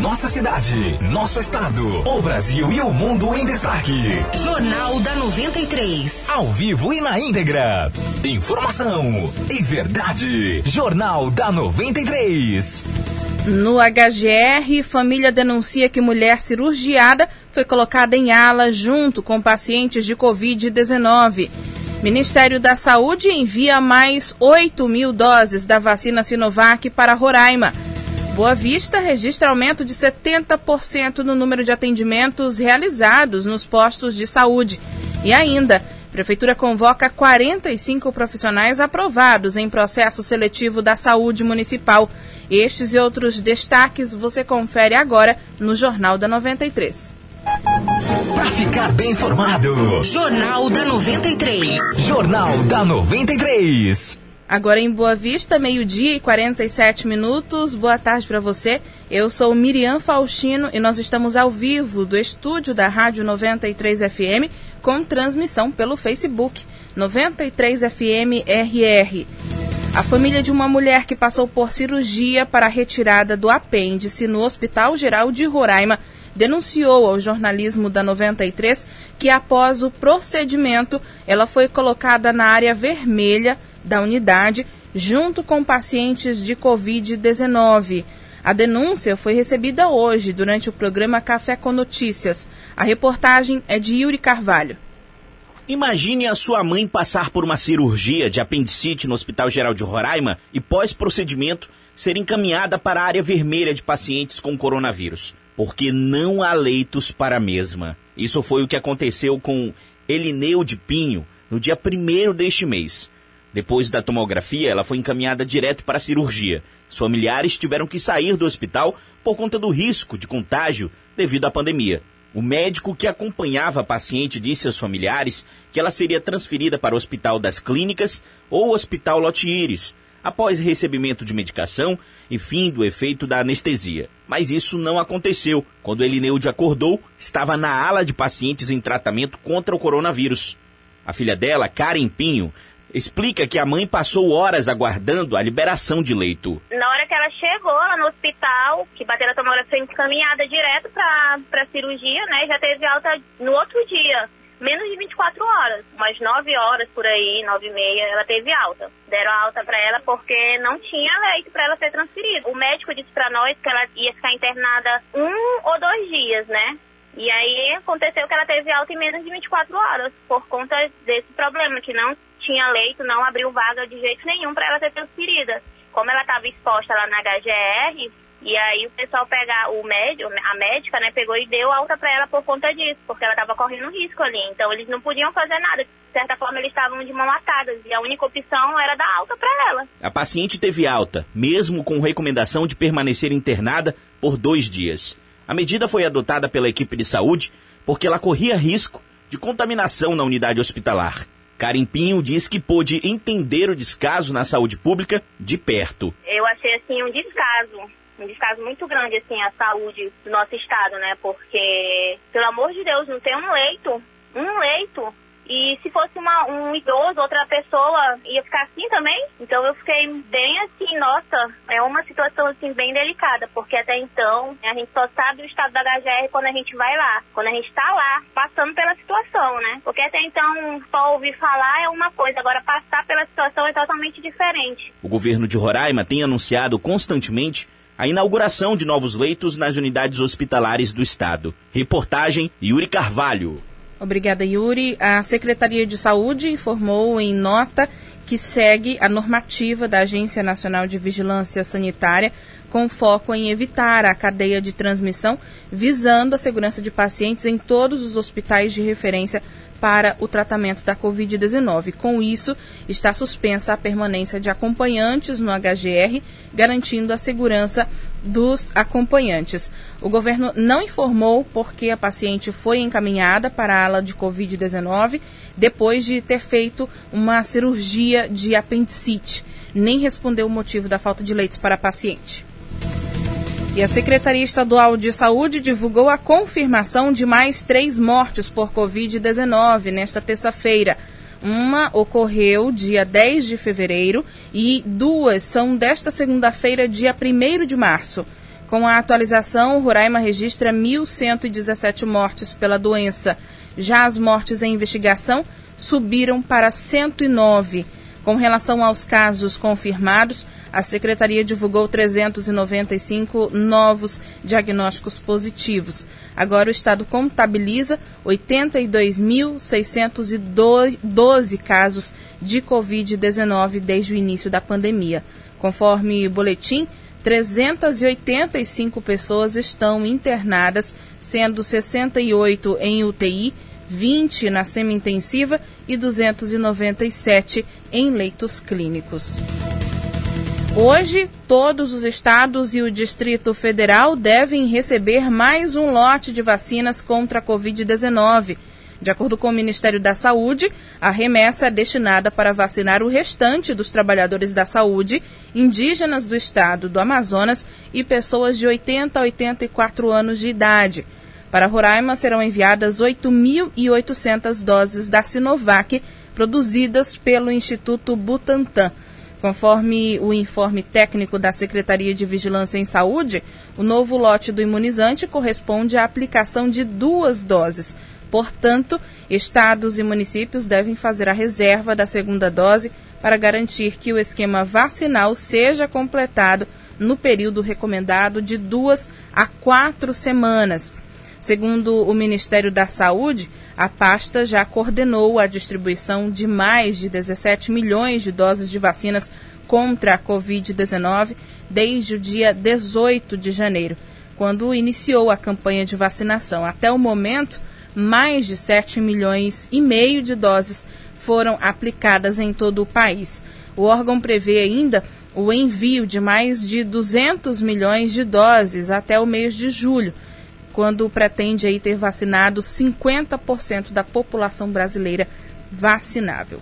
Nossa cidade, nosso estado, o Brasil e o mundo em destaque. Jornal da 93. Ao vivo e na íntegra. Informação e verdade. Jornal da 93. No HGR, família denuncia que mulher cirurgiada foi colocada em ala junto com pacientes de Covid-19. Ministério da Saúde envia mais 8 mil doses da vacina Sinovac para Roraima. Boa Vista registra aumento de 70% no número de atendimentos realizados nos postos de saúde. E ainda, Prefeitura convoca 45 profissionais aprovados em processo seletivo da saúde municipal. Estes e outros destaques você confere agora no Jornal da 93. Para ficar bem informado. Jornal da 93. Jornal da 93. Agora em Boa Vista, meio-dia e 47 minutos. Boa tarde para você. Eu sou Miriam Faustino e nós estamos ao vivo do estúdio da Rádio 93 FM com transmissão pelo Facebook 93 FM RR. A família de uma mulher que passou por cirurgia para a retirada do apêndice no Hospital Geral de Roraima denunciou ao jornalismo da 93 que após o procedimento ela foi colocada na área vermelha da unidade, junto com pacientes de Covid-19. A denúncia foi recebida hoje durante o programa Café com Notícias. A reportagem é de Yuri Carvalho. Imagine a sua mãe passar por uma cirurgia de apendicite no Hospital Geral de Roraima e, pós-procedimento, ser encaminhada para a área vermelha de pacientes com coronavírus, porque não há leitos para a mesma. Isso foi o que aconteceu com Elineu de Pinho no dia 1 deste mês. Depois da tomografia, ela foi encaminhada direto para a cirurgia. Os familiares tiveram que sair do hospital por conta do risco de contágio devido à pandemia. O médico que acompanhava a paciente disse aos familiares que ela seria transferida para o Hospital das Clínicas ou Hospital Lote Íris, após recebimento de medicação e fim do efeito da anestesia. Mas isso não aconteceu. Quando Elineude acordou, estava na ala de pacientes em tratamento contra o coronavírus. A filha dela, Karen Pinho, explica que a mãe passou horas aguardando a liberação de leito. Na hora que ela chegou lá no hospital, que bateram a tomografia encaminhada direto para cirurgia, né, já teve alta no outro dia. Menos de 24 horas, umas 9 horas por aí, 9 e meia, ela teve alta. Deram alta para ela porque não tinha leito para ela ser transferida. O médico disse para nós que ela ia ficar internada um ou dois dias, né? E aí aconteceu que ela teve alta em menos de 24 horas, por conta desse problema, que não tinha leito, não abriu vaga de jeito nenhum para ela ser transferida. Como ela estava exposta lá na HGR, e aí o pessoal pegar o médico, a médica, né, pegou e deu alta para ela por conta disso, porque ela estava correndo risco ali. Então eles não podiam fazer nada. De certa forma eles estavam de mão atadas e a única opção era dar alta para ela. A paciente teve alta, mesmo com recomendação de permanecer internada por dois dias. A medida foi adotada pela equipe de saúde porque ela corria risco de contaminação na unidade hospitalar. Carimpinho diz que pôde entender o descaso na saúde pública de perto. Eu achei assim um descaso, um descaso muito grande assim a saúde do nosso estado, né? Porque pelo amor de Deus, não tem um leito, um leito e se fosse uma, um idoso, outra pessoa, ia ficar assim também. Então eu fiquei bem assim, nossa, é uma situação assim bem delicada, porque até então a gente só sabe o estado da HGR quando a gente vai lá, quando a gente está lá, passando pela situação, né? Porque até então só ouvir falar é uma coisa, agora passar pela situação é totalmente diferente. O governo de Roraima tem anunciado constantemente a inauguração de novos leitos nas unidades hospitalares do estado. Reportagem Yuri Carvalho. Obrigada, Yuri. A Secretaria de Saúde informou em nota que segue a normativa da Agência Nacional de Vigilância Sanitária com foco em evitar a cadeia de transmissão, visando a segurança de pacientes em todos os hospitais de referência para o tratamento da Covid-19. Com isso, está suspensa a permanência de acompanhantes no HGR, garantindo a segurança dos acompanhantes. O governo não informou por que a paciente foi encaminhada para a ala de Covid-19 depois de ter feito uma cirurgia de apendicite. Nem respondeu o motivo da falta de leitos para a paciente. E a Secretaria Estadual de Saúde divulgou a confirmação de mais três mortes por Covid-19 nesta terça-feira. Uma ocorreu dia 10 de fevereiro e duas são desta segunda-feira, dia 1 de março. Com a atualização, Roraima registra 1.117 mortes pela doença. Já as mortes em investigação subiram para 109. Com relação aos casos confirmados, a secretaria divulgou 395 novos diagnósticos positivos. Agora o estado contabiliza 82.612 casos de Covid-19 desde o início da pandemia. Conforme o boletim, 385 pessoas estão internadas, sendo 68 em UTI, 20 na semi-intensiva e 297 em leitos clínicos. Hoje, todos os estados e o Distrito Federal devem receber mais um lote de vacinas contra a Covid-19. De acordo com o Ministério da Saúde, a remessa é destinada para vacinar o restante dos trabalhadores da saúde, indígenas do estado do Amazonas e pessoas de 80 a 84 anos de idade. Para Roraima serão enviadas 8.800 doses da Sinovac, produzidas pelo Instituto Butantan. Conforme o informe técnico da Secretaria de Vigilância em Saúde, o novo lote do imunizante corresponde à aplicação de duas doses. Portanto, estados e municípios devem fazer a reserva da segunda dose para garantir que o esquema vacinal seja completado no período recomendado de duas a quatro semanas. Segundo o Ministério da Saúde, a pasta já coordenou a distribuição de mais de 17 milhões de doses de vacinas contra a Covid-19 desde o dia 18 de janeiro, quando iniciou a campanha de vacinação. Até o momento, mais de 7 milhões e meio de doses foram aplicadas em todo o país. O órgão prevê ainda o envio de mais de 200 milhões de doses até o mês de julho quando pretende aí ter vacinado 50% da população brasileira vacinável.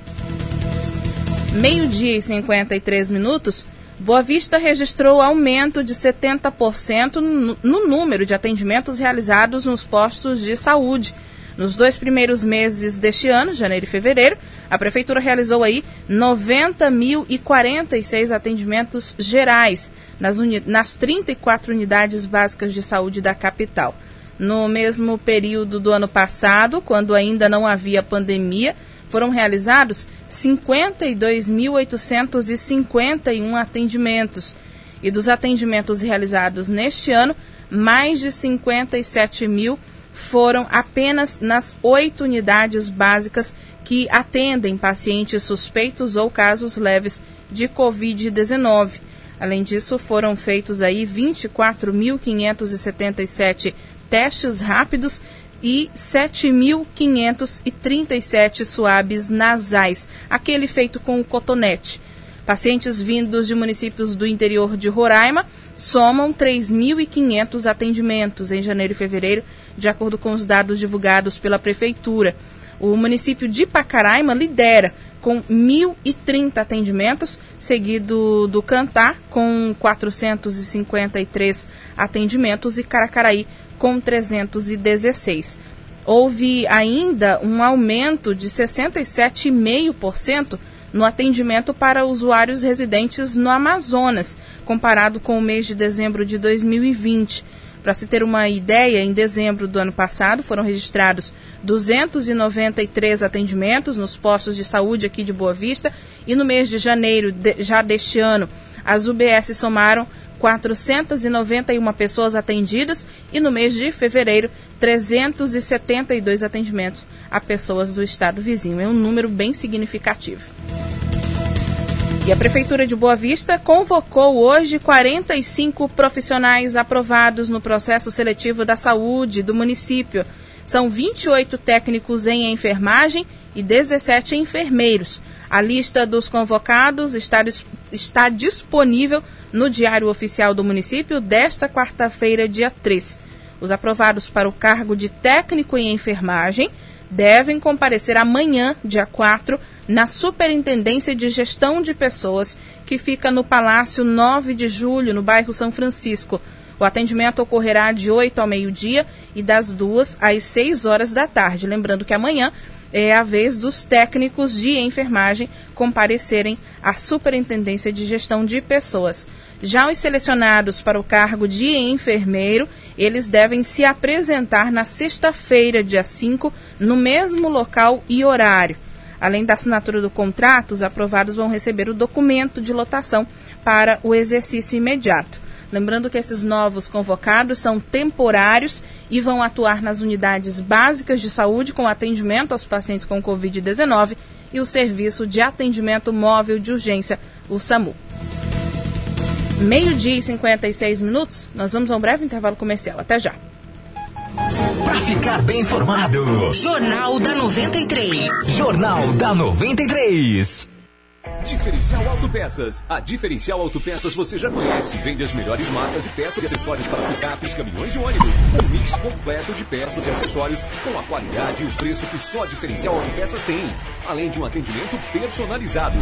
Meio-dia e 53 minutos, Boa Vista registrou aumento de 70% no, no número de atendimentos realizados nos postos de saúde. Nos dois primeiros meses deste ano, janeiro e fevereiro, a Prefeitura realizou aí 90.046 atendimentos gerais nas, nas 34 unidades básicas de saúde da capital. No mesmo período do ano passado, quando ainda não havia pandemia, foram realizados 52.851 atendimentos. E dos atendimentos realizados neste ano, mais de 57 mil foram apenas nas oito unidades básicas que atendem pacientes suspeitos ou casos leves de Covid-19. Além disso, foram feitos aí 24.577 testes rápidos e 7.537 suaves nasais, aquele feito com o cotonete. Pacientes vindos de municípios do interior de Roraima somam 3.500 atendimentos em janeiro e fevereiro, de acordo com os dados divulgados pela Prefeitura. O município de Pacaraima lidera com 1.030 atendimentos, seguido do Cantar, com 453 atendimentos, e Caracaraí, com 316. Houve ainda um aumento de 67,5% no atendimento para usuários residentes no Amazonas, comparado com o mês de dezembro de 2020. Para se ter uma ideia, em dezembro do ano passado foram registrados 293 atendimentos nos postos de saúde aqui de Boa Vista e no mês de janeiro de, já deste ano as UBS somaram 491 pessoas atendidas e no mês de fevereiro 372 atendimentos a pessoas do estado vizinho. É um número bem significativo. E a Prefeitura de Boa Vista convocou hoje 45 profissionais aprovados no processo seletivo da saúde do município. São 28 técnicos em enfermagem e 17 enfermeiros. A lista dos convocados está, está disponível no Diário Oficial do Município desta quarta-feira, dia 3. Os aprovados para o cargo de técnico em enfermagem devem comparecer amanhã, dia 4, na Superintendência de Gestão de Pessoas, que fica no Palácio 9 de Julho, no bairro São Francisco. O atendimento ocorrerá de 8 ao meio-dia e das 2 às 6 horas da tarde. Lembrando que amanhã é a vez dos técnicos de enfermagem comparecerem à Superintendência de Gestão de Pessoas. Já os selecionados para o cargo de enfermeiro, eles devem se apresentar na sexta-feira, dia 5, no mesmo local e horário. Além da assinatura do contrato, os aprovados vão receber o documento de lotação para o exercício imediato. Lembrando que esses novos convocados são temporários e vão atuar nas unidades básicas de saúde com atendimento aos pacientes com Covid-19 e o Serviço de Atendimento Móvel de Urgência, o SAMU. Meio-dia e 56 minutos, nós vamos a um breve intervalo comercial. Até já. Para ficar bem informado, Jornal da 93. Jornal da 93. Diferencial Autopeças. A Diferencial Autopeças você já conhece. Vende as melhores marcas e peças e acessórios para picapes, caminhões e ônibus. Um mix completo de peças e acessórios com a qualidade e o preço que só a Diferencial Autopeças tem. Além de um atendimento personalizado.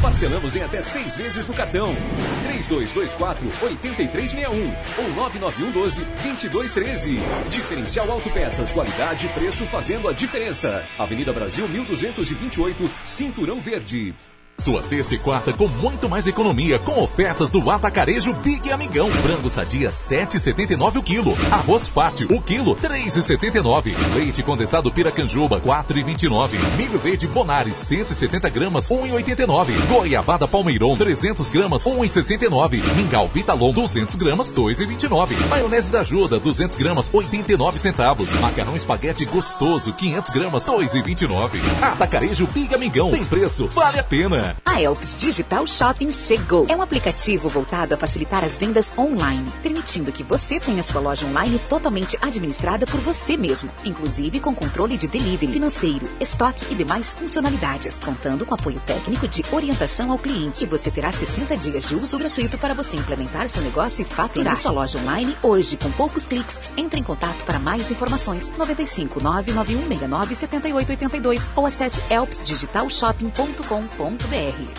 Parcelamos em até seis vezes no cartão. 3224-8361 ou 9912-2213. Diferencial Autopeças. Qualidade e preço fazendo a diferença. Avenida Brasil 1228, Cinturão Verde. Sua terça e quarta com muito mais economia com ofertas do Atacarejo Big Amigão. Frango sadia 7,79 o quilo. Arroz fátio o quilo 3,79. Leite condensado Piracanjuba 4,29. Milho verde Bonari 170 gramas 1,89. Goiabada Palmeirão 300 gramas 1,69. Mingau Vitalon 200 gramas 2,29. Maionese da Ajuda 200 gramas 89 centavos. Macarrão espaguete gostoso 500 gramas 2,29. Atacarejo Big Amigão tem preço vale a pena. A Elps Digital Shopping chegou. É um aplicativo voltado a facilitar as vendas online, permitindo que você tenha sua loja online totalmente administrada por você mesmo, inclusive com controle de delivery, financeiro, estoque e demais funcionalidades, contando com apoio técnico de orientação ao cliente. Você terá 60 dias de uso gratuito para você implementar seu negócio e faturar sua loja online hoje com poucos cliques. Entre em contato para mais informações 95 991 69 7882 ou acesse elpsdigitalshopping.com.br.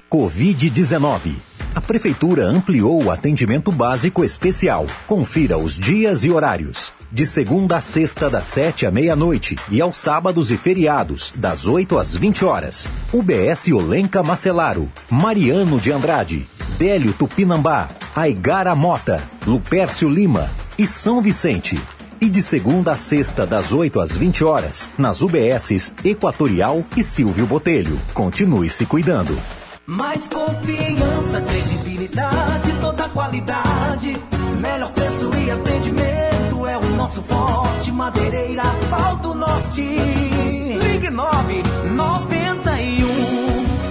Covid-19. A Prefeitura ampliou o atendimento básico especial. Confira os dias e horários. De segunda a sexta, das 7 à meia-noite. E aos sábados e feriados, das 8 às 20 horas. UBS Olenca Macelaro. Mariano de Andrade. Délio Tupinambá. Aigara Mota. Lupércio Lima. E São Vicente. E de segunda a sexta, das 8 às 20 horas, nas UBSs Equatorial e Silvio Botelho. Continue se cuidando. Mais confiança, credibilidade, toda qualidade. Melhor preço e atendimento é o nosso forte. Madeireira, Pau do Norte. Ligue 9 91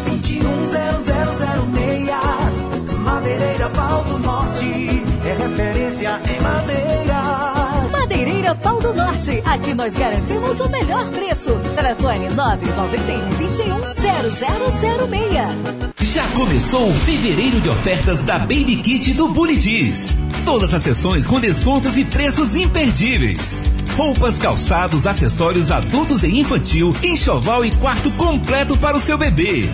210006. Madeireira, Pau do Norte. É referência em madeira. Do Norte. Aqui nós garantimos o melhor preço. Telefone 991 21 0006. Já começou o fevereiro de ofertas da Baby Kit do Buritis. Todas as sessões com descontos e preços imperdíveis. Roupas, calçados, acessórios adultos e infantil, enxoval e quarto completo para o seu bebê.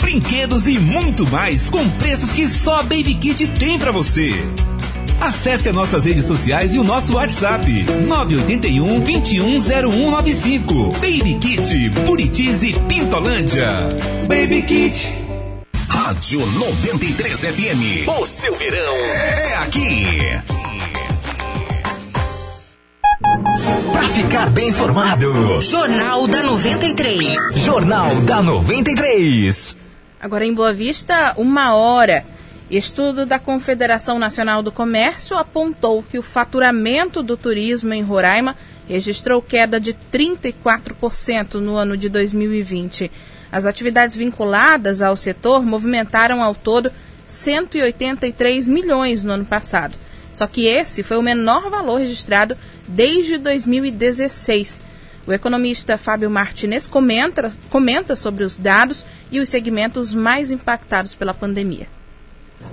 Brinquedos e muito mais com preços que só a Baby Kit tem para você. Acesse as nossas redes sociais e o nosso WhatsApp 981 210195. Baby Kit, Buritis e Pintolândia. Baby Kit. Rádio 93 FM. O seu verão é aqui. Para ficar bem informado, Jornal da 93. Jornal da 93. Agora em Boa Vista, uma hora. Estudo da Confederação Nacional do Comércio apontou que o faturamento do turismo em Roraima registrou queda de 34% no ano de 2020. As atividades vinculadas ao setor movimentaram ao todo 183 milhões no ano passado. Só que esse foi o menor valor registrado desde 2016. O economista Fábio Martinez comenta, comenta sobre os dados e os segmentos mais impactados pela pandemia.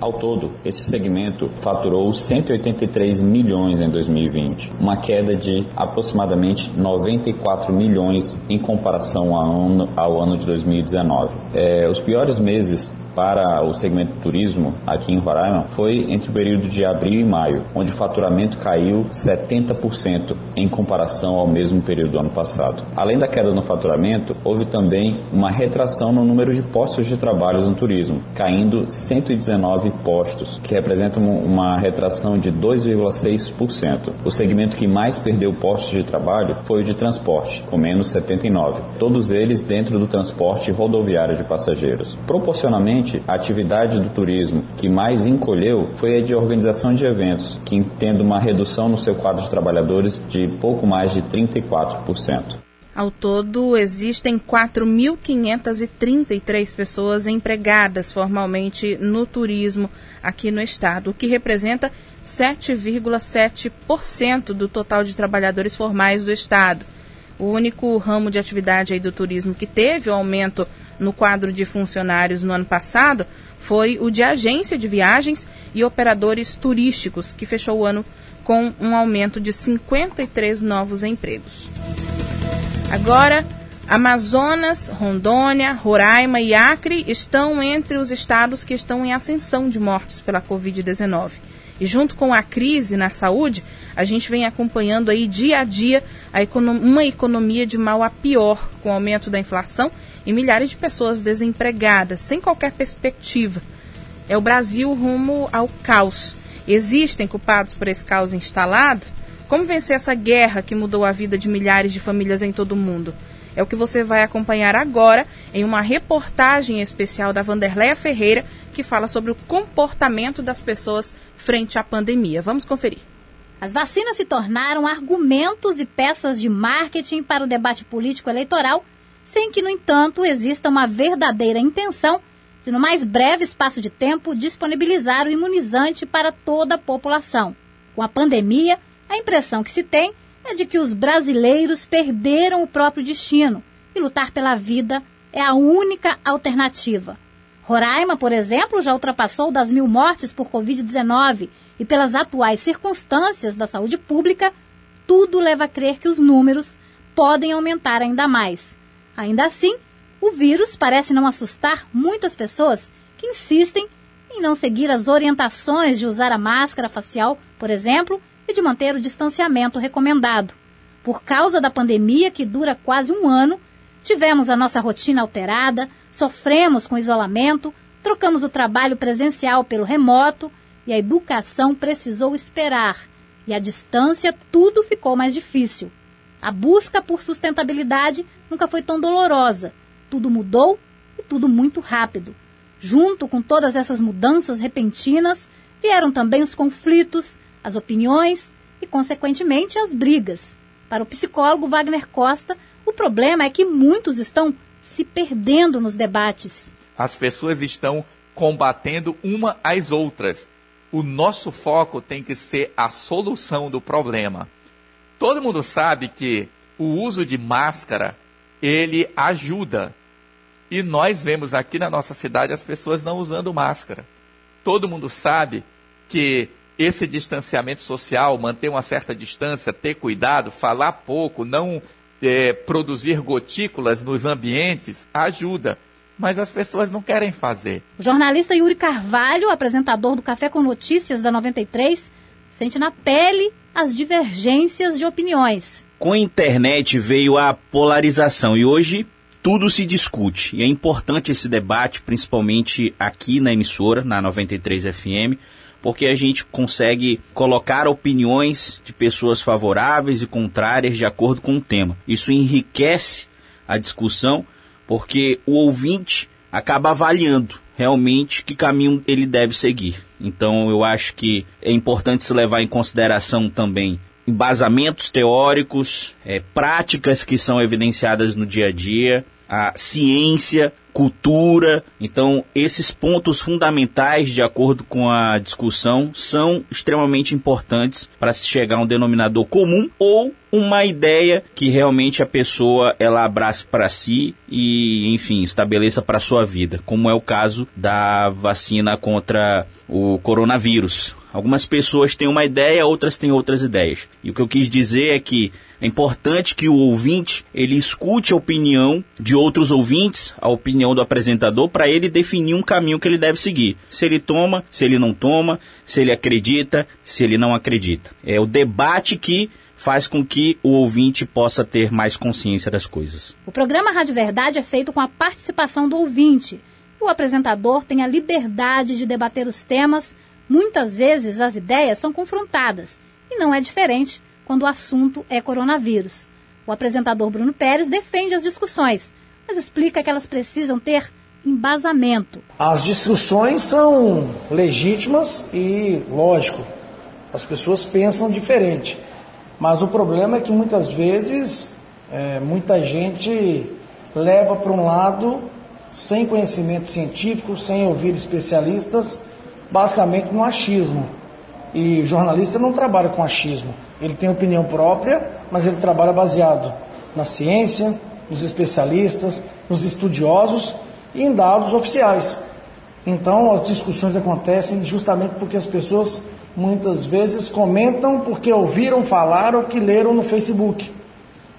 Ao todo, esse segmento faturou 183 milhões em 2020, uma queda de aproximadamente 94 milhões em comparação ao ano, ao ano de 2019. É, os piores meses para o segmento turismo aqui em Roraima foi entre o período de abril e maio, onde o faturamento caiu 70% em comparação ao mesmo período do ano passado. Além da queda no faturamento, houve também uma retração no número de postos de trabalho no turismo, caindo 119 postos, que representam uma retração de 2,6%. O segmento que mais perdeu postos de trabalho foi o de transporte, com menos 79, todos eles dentro do transporte rodoviário de passageiros. Proporcionalmente, a atividade do turismo que mais encolheu foi a de organização de eventos, que tendo uma redução no seu quadro de trabalhadores de pouco mais de 34%. Ao todo, existem 4.533 pessoas empregadas formalmente no turismo aqui no estado, o que representa 7,7% do total de trabalhadores formais do estado. O único ramo de atividade aí do turismo que teve o um aumento no quadro de funcionários no ano passado foi o de agência de viagens e operadores turísticos, que fechou o ano com um aumento de 53 novos empregos. Agora, Amazonas, Rondônia, Roraima e Acre estão entre os estados que estão em ascensão de mortes pela Covid-19. E junto com a crise na saúde, a gente vem acompanhando aí dia a dia a uma economia de mal a pior, com aumento da inflação e milhares de pessoas desempregadas, sem qualquer perspectiva. É o Brasil rumo ao caos. Existem culpados por esse caos instalado? Como vencer essa guerra que mudou a vida de milhares de famílias em todo o mundo? É o que você vai acompanhar agora em uma reportagem especial da Vanderleia Ferreira, que fala sobre o comportamento das pessoas frente à pandemia. Vamos conferir. As vacinas se tornaram argumentos e peças de marketing para o debate político eleitoral, sem que, no entanto, exista uma verdadeira intenção de, no mais breve espaço de tempo, disponibilizar o imunizante para toda a população. Com a pandemia, a impressão que se tem é de que os brasileiros perderam o próprio destino e lutar pela vida é a única alternativa. Roraima, por exemplo, já ultrapassou das mil mortes por Covid-19 e, pelas atuais circunstâncias da saúde pública, tudo leva a crer que os números podem aumentar ainda mais. Ainda assim, o vírus parece não assustar muitas pessoas que insistem em não seguir as orientações de usar a máscara facial, por exemplo, e de manter o distanciamento recomendado. Por causa da pandemia, que dura quase um ano, tivemos a nossa rotina alterada, sofremos com isolamento, trocamos o trabalho presencial pelo remoto e a educação precisou esperar. E à distância tudo ficou mais difícil. A busca por sustentabilidade nunca foi tão dolorosa. Tudo mudou e tudo muito rápido. Junto com todas essas mudanças repentinas, vieram também os conflitos, as opiniões e, consequentemente, as brigas. Para o psicólogo Wagner Costa, o problema é que muitos estão se perdendo nos debates. As pessoas estão combatendo uma às outras. O nosso foco tem que ser a solução do problema. Todo mundo sabe que o uso de máscara ele ajuda. E nós vemos aqui na nossa cidade as pessoas não usando máscara. Todo mundo sabe que esse distanciamento social, manter uma certa distância, ter cuidado, falar pouco, não é, produzir gotículas nos ambientes, ajuda. Mas as pessoas não querem fazer. O jornalista Yuri Carvalho, apresentador do Café com Notícias da 93, sente na pele as divergências de opiniões. Com a internet veio a polarização e hoje tudo se discute. E é importante esse debate, principalmente aqui na emissora, na 93 FM, porque a gente consegue colocar opiniões de pessoas favoráveis e contrárias de acordo com o tema. Isso enriquece a discussão, porque o ouvinte acaba avaliando realmente que caminho ele deve seguir. Então eu acho que é importante se levar em consideração também embasamentos teóricos, é, práticas que são evidenciadas no dia a dia, a ciência, cultura. Então, esses pontos fundamentais, de acordo com a discussão, são extremamente importantes para se chegar a um denominador comum ou uma ideia que realmente a pessoa ela abrace para si e, enfim, estabeleça para sua vida, como é o caso da vacina contra o coronavírus. Algumas pessoas têm uma ideia, outras têm outras ideias. E o que eu quis dizer é que é importante que o ouvinte ele escute a opinião de outros ouvintes, a opinião do apresentador, para ele definir um caminho que ele deve seguir. Se ele toma, se ele não toma, se ele acredita, se ele não acredita. É o debate que faz com que o ouvinte possa ter mais consciência das coisas. O programa Rádio Verdade é feito com a participação do ouvinte. O apresentador tem a liberdade de debater os temas, muitas vezes as ideias são confrontadas, e não é diferente quando o assunto é coronavírus. O apresentador Bruno Pérez defende as discussões, mas explica que elas precisam ter embasamento. As discussões são legítimas e, lógico, as pessoas pensam diferente. Mas o problema é que muitas vezes é, muita gente leva para um lado sem conhecimento científico, sem ouvir especialistas, basicamente no achismo. E jornalista não trabalha com achismo. Ele tem opinião própria, mas ele trabalha baseado na ciência, nos especialistas, nos estudiosos e em dados oficiais. Então, as discussões acontecem justamente porque as pessoas muitas vezes comentam porque ouviram falar ou que leram no Facebook.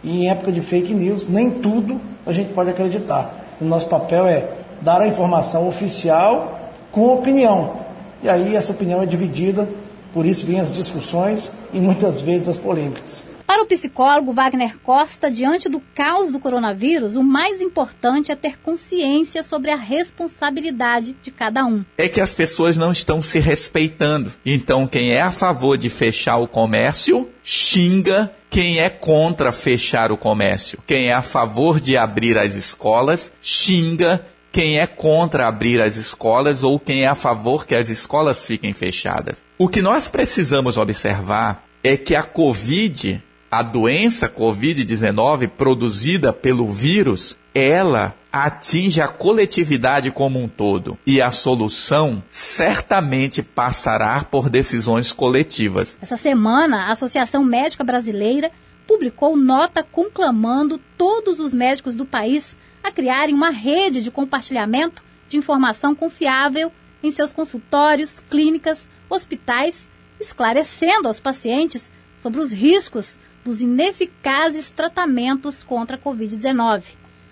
E em época de fake news, nem tudo a gente pode acreditar. O nosso papel é dar a informação oficial com opinião. E aí essa opinião é dividida, por isso vêm as discussões e muitas vezes as polêmicas. Para o psicólogo Wagner Costa, diante do caos do coronavírus, o mais importante é ter consciência sobre a responsabilidade de cada um. É que as pessoas não estão se respeitando. Então, quem é a favor de fechar o comércio, xinga quem é contra fechar o comércio. Quem é a favor de abrir as escolas, xinga quem é contra abrir as escolas ou quem é a favor que as escolas fiquem fechadas. O que nós precisamos observar é que a Covid a doença Covid-19 produzida pelo vírus, ela atinge a coletividade como um todo. E a solução certamente passará por decisões coletivas. Essa semana, a Associação Médica Brasileira publicou nota conclamando todos os médicos do país a criarem uma rede de compartilhamento de informação confiável em seus consultórios, clínicas, hospitais, esclarecendo aos pacientes sobre os riscos dos ineficazes tratamentos contra a Covid-19.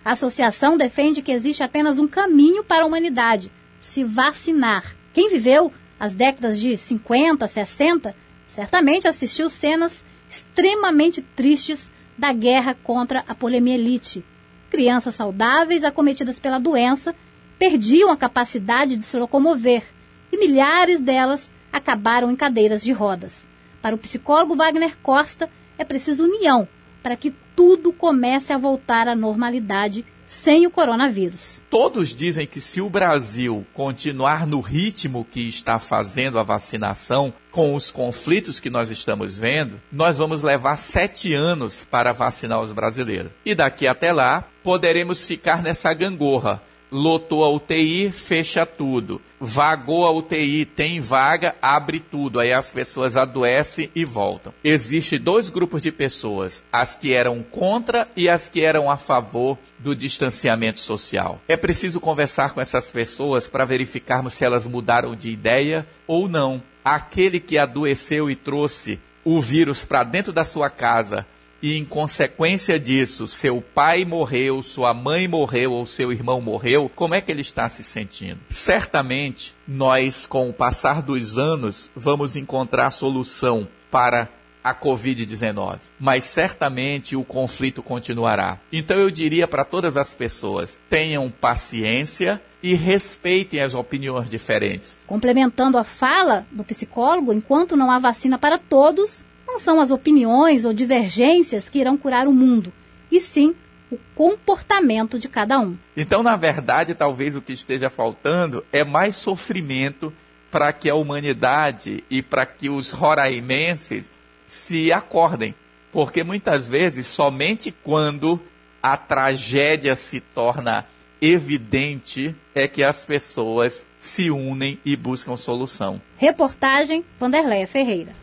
A associação defende que existe apenas um caminho para a humanidade: se vacinar. Quem viveu as décadas de 50, 60, certamente assistiu cenas extremamente tristes da guerra contra a poliomielite. Crianças saudáveis acometidas pela doença perdiam a capacidade de se locomover e milhares delas acabaram em cadeiras de rodas. Para o psicólogo Wagner Costa, é preciso união para que tudo comece a voltar à normalidade sem o coronavírus. Todos dizem que se o Brasil continuar no ritmo que está fazendo a vacinação, com os conflitos que nós estamos vendo, nós vamos levar sete anos para vacinar os brasileiros. E daqui até lá, poderemos ficar nessa gangorra lotou a UTI, fecha tudo. Vagou a UTI, tem vaga, abre tudo. Aí as pessoas adoecem e voltam. Existem dois grupos de pessoas: as que eram contra e as que eram a favor do distanciamento social. É preciso conversar com essas pessoas para verificarmos se elas mudaram de ideia ou não. Aquele que adoeceu e trouxe o vírus para dentro da sua casa e em consequência disso, seu pai morreu, sua mãe morreu ou seu irmão morreu, como é que ele está se sentindo? Certamente, nós, com o passar dos anos, vamos encontrar solução para a Covid-19, mas certamente o conflito continuará. Então eu diria para todas as pessoas: tenham paciência e respeitem as opiniões diferentes. Complementando a fala do psicólogo, enquanto não há vacina para todos, não são as opiniões ou divergências que irão curar o mundo, e sim o comportamento de cada um. Então, na verdade, talvez o que esteja faltando é mais sofrimento para que a humanidade e para que os roraimenses se acordem. Porque muitas vezes, somente quando a tragédia se torna evidente é que as pessoas se unem e buscam solução. Reportagem Vanderleia Ferreira.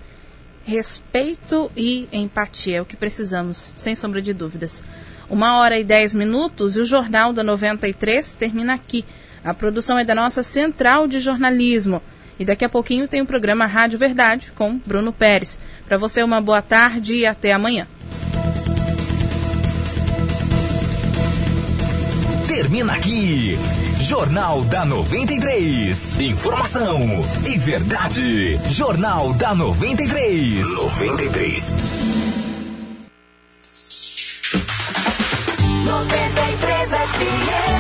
Respeito e empatia é o que precisamos, sem sombra de dúvidas. Uma hora e dez minutos e o Jornal da 93 termina aqui. A produção é da nossa Central de Jornalismo. E daqui a pouquinho tem o programa Rádio Verdade com Bruno Pérez. Para você, uma boa tarde e até amanhã. Termina aqui. Jornal da 93. Informação e verdade. Jornal da 93. 93. 93 FM.